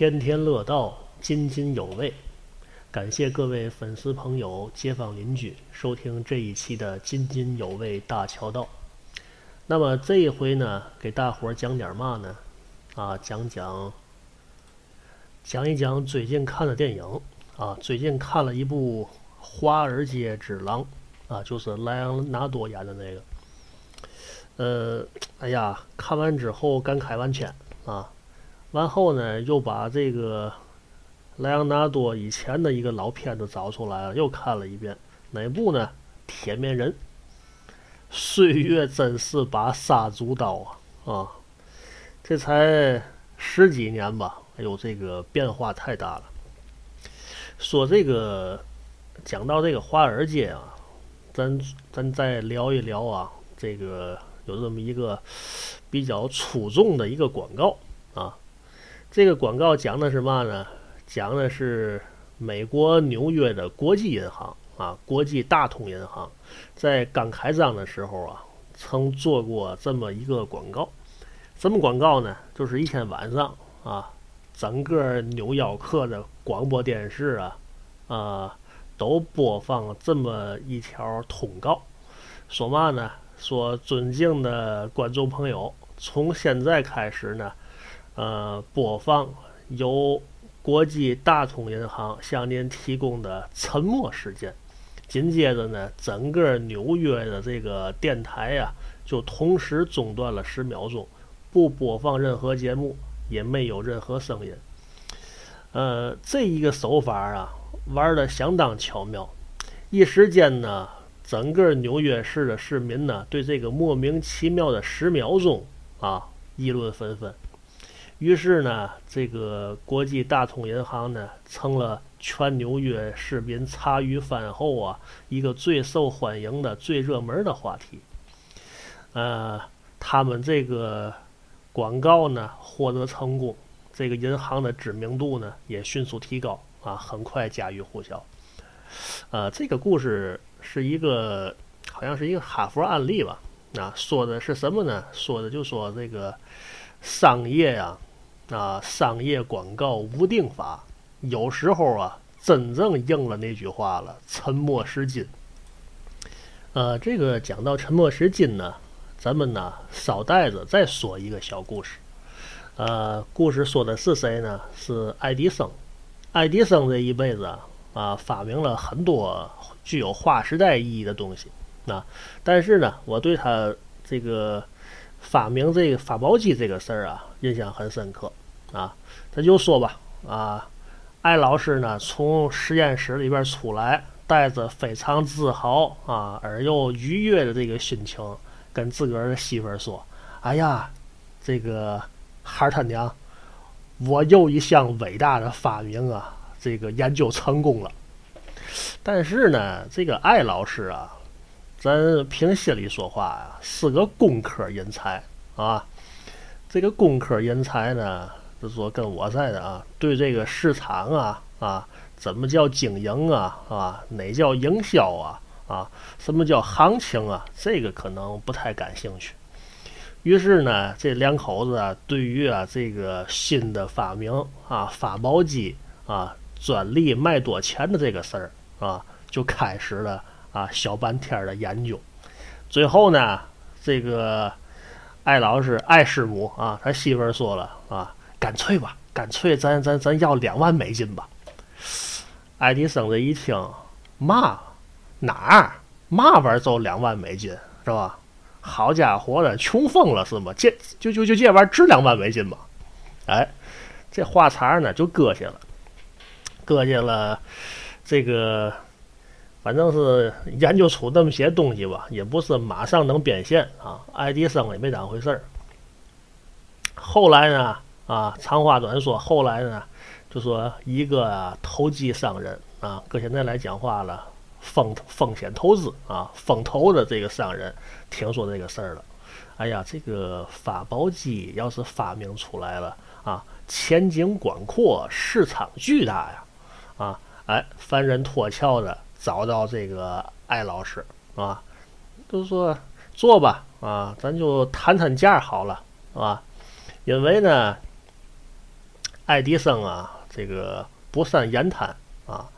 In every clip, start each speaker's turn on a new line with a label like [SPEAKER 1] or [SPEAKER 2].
[SPEAKER 1] 天天乐道，津津有味。感谢各位粉丝朋友、街坊邻居收听这一期的津津有味大桥道。那么这一回呢，给大伙儿讲点嘛呢？啊，讲讲讲一讲最近看的电影啊。最近看了一部《华尔街之狼》啊，就是莱昂纳多演的那个。呃，哎呀，看完之后感慨万千啊。完后呢，又把这个莱昂纳多以前的一个老片子找出来了，又看了一遍。哪部呢？《铁面人》。岁月真是把杀猪刀啊！啊，这才十几年吧，哎呦，这个变化太大了。说这个，讲到这个华尔街啊，咱咱再聊一聊啊，这个有这么一个比较出众的一个广告啊。这个广告讲的是嘛呢？讲的是美国纽约的国际银行啊，国际大通银行，在刚开张的时候啊，曾做过这么一个广告。什么广告呢？就是一天晚上啊，整个纽约客的广播电视啊，啊，都播放这么一条通告，说嘛呢？说尊敬的观众朋友，从现在开始呢。呃，播放由国际大通银行向您提供的沉默时间。紧接着呢，整个纽约的这个电台呀，就同时中断了十秒钟，不播放任何节目，也没有任何声音。呃，这一个手法啊，玩的相当巧妙。一时间呢，整个纽约市的市民呢，对这个莫名其妙的十秒钟啊，议论纷纷。于是呢，这个国际大通银行呢，成了全纽约市民茶余饭后啊一个最受欢迎的、最热门的话题。呃，他们这个广告呢获得成功，这个银行的知名度呢也迅速提高啊，很快家喻户晓。呃，这个故事是一个好像是一个哈佛案例吧？啊，说的是什么呢？说的就说这个商业呀。啊商业广告无定法，有时候啊，真正应了那句话了，“沉默是金”。呃，这个讲到“沉默是金”呢，咱们呢，捎带着再说一个小故事。呃，故事说的是谁呢？是爱迪生。爱迪生这一辈子啊，发明了很多具有划时代意义的东西。啊，但是呢，我对他这个发明这个发报机这个事儿啊，印象很深刻。啊，咱就说吧，啊，艾老师呢从实验室里边出来，带着非常自豪啊而又愉悦的这个心情，跟自个儿的媳妇说：“哎呀，这个孩他娘，我又一项伟大的发明啊，这个研究成功了。”但是呢，这个艾老师啊，咱凭心里说话呀，是个工科人才啊。这个工科人才呢。就说跟我在的啊，对这个市场啊啊，怎么叫经营啊啊，哪叫营销啊啊，什么叫行情啊，这个可能不太感兴趣。于是呢，这两口子啊，对于啊这个新的发明啊，发包机啊，专利卖多钱的这个事儿啊，就开始了啊小半天儿的研究。最后呢，这个艾老师艾师母啊，他媳妇儿说了啊。干脆吧，干脆咱咱咱要两万美金吧。爱迪生这一听，嘛哪儿嘛玩意儿就两万美金是吧？好家伙的，穷疯了是吗？这就就就这玩意儿值两万美金吗？哎，这话茬呢就搁下了，搁下了。这个反正是研究出那么些东西吧，也不是马上能变现啊。爱迪生也没当回事儿。后来呢？啊，长话短说，后来呢，就说一个投机商人啊，搁现在来讲话了，风风险投资啊，风投的这个商人，听说这个事儿了，哎呀，这个发报机要是发明出来了啊，前景广阔，市场巨大呀，啊，哎，凡人脱壳的找到这个艾老师啊，就说做吧，啊，咱就谈谈价好了，是吧？因为呢。爱迪生啊，这个不善言谈啊，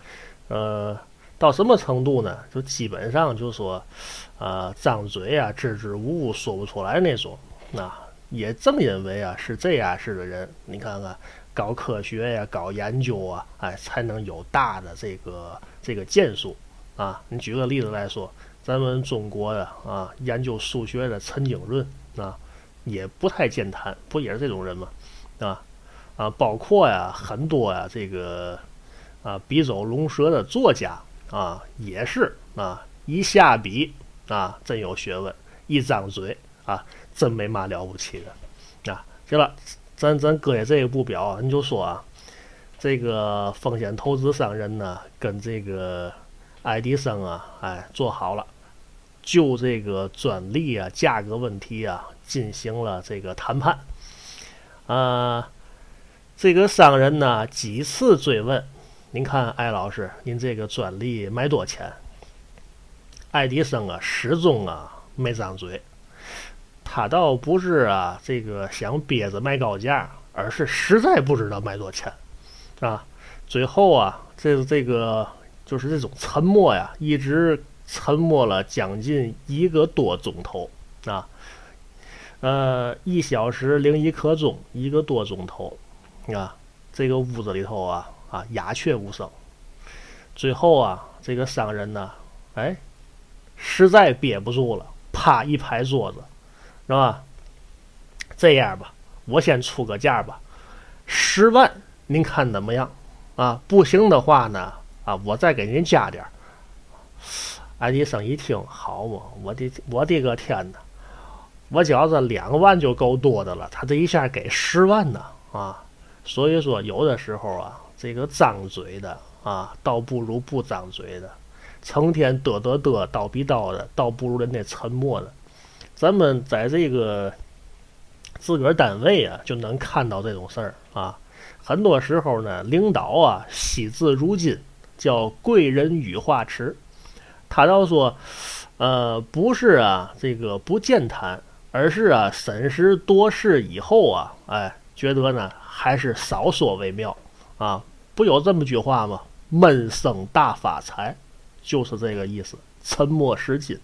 [SPEAKER 1] 呃，到什么程度呢？就基本上就说，呃，张嘴啊，支支吾吾说不出来那种。那也正因为啊是这样式的人，你看看搞科学呀，搞研究啊，哎，才能有大的这个这个建树啊。你举个例子来说，咱们中国的啊，研究数学的陈景润啊，也不太健谈，不也是这种人吗？啊？啊，包括呀，很多呀，这个啊，笔走龙蛇的作家啊，也是啊，一下笔啊，真有学问；一张嘴啊，真没嘛了不起的。啊，行了，咱咱搁下这个不表，你就说啊，这个风险投资商人呢，跟这个爱迪生啊，哎，做好了，就这个专利啊、价格问题啊，进行了这个谈判，啊。这个商人呢几次追问：“您看，艾老师，您这个专利卖多钱？”爱迪生啊，始终啊没张嘴。他倒不是啊这个想憋着卖高价，而是实在不知道卖多钱啊。最后啊，这这个就是这种沉默呀，一直沉默了将近一个多钟头啊。呃，一小时零一刻钟，一个多钟头。啊，这个屋子里头啊啊鸦雀无声。最后啊，这个商人呢，哎，实在憋不住了，啪一拍桌子，是吧？这样吧，我先出个价吧，十万，您看怎么样？啊，不行的话呢，啊，我再给您加点儿。爱迪生一听，好嘛，我的我的个天哪！我觉着两万就够多的了，他这一下给十万呢，啊！所以说，有的时候啊，这个张嘴的啊，倒不如不张嘴的；成天嘚嘚嘚、叨逼叨的，倒不如人家沉默的。咱们在这个自个儿单位啊，就能看到这种事儿啊。很多时候呢，领导啊，惜字如金，叫贵人语化迟。他倒说，呃，不是啊，这个不健谈，而是啊，审时度势以后啊，哎，觉得呢。还是少说为妙啊！不有这么句话吗？闷声大发财，就是这个意思。沉默是金。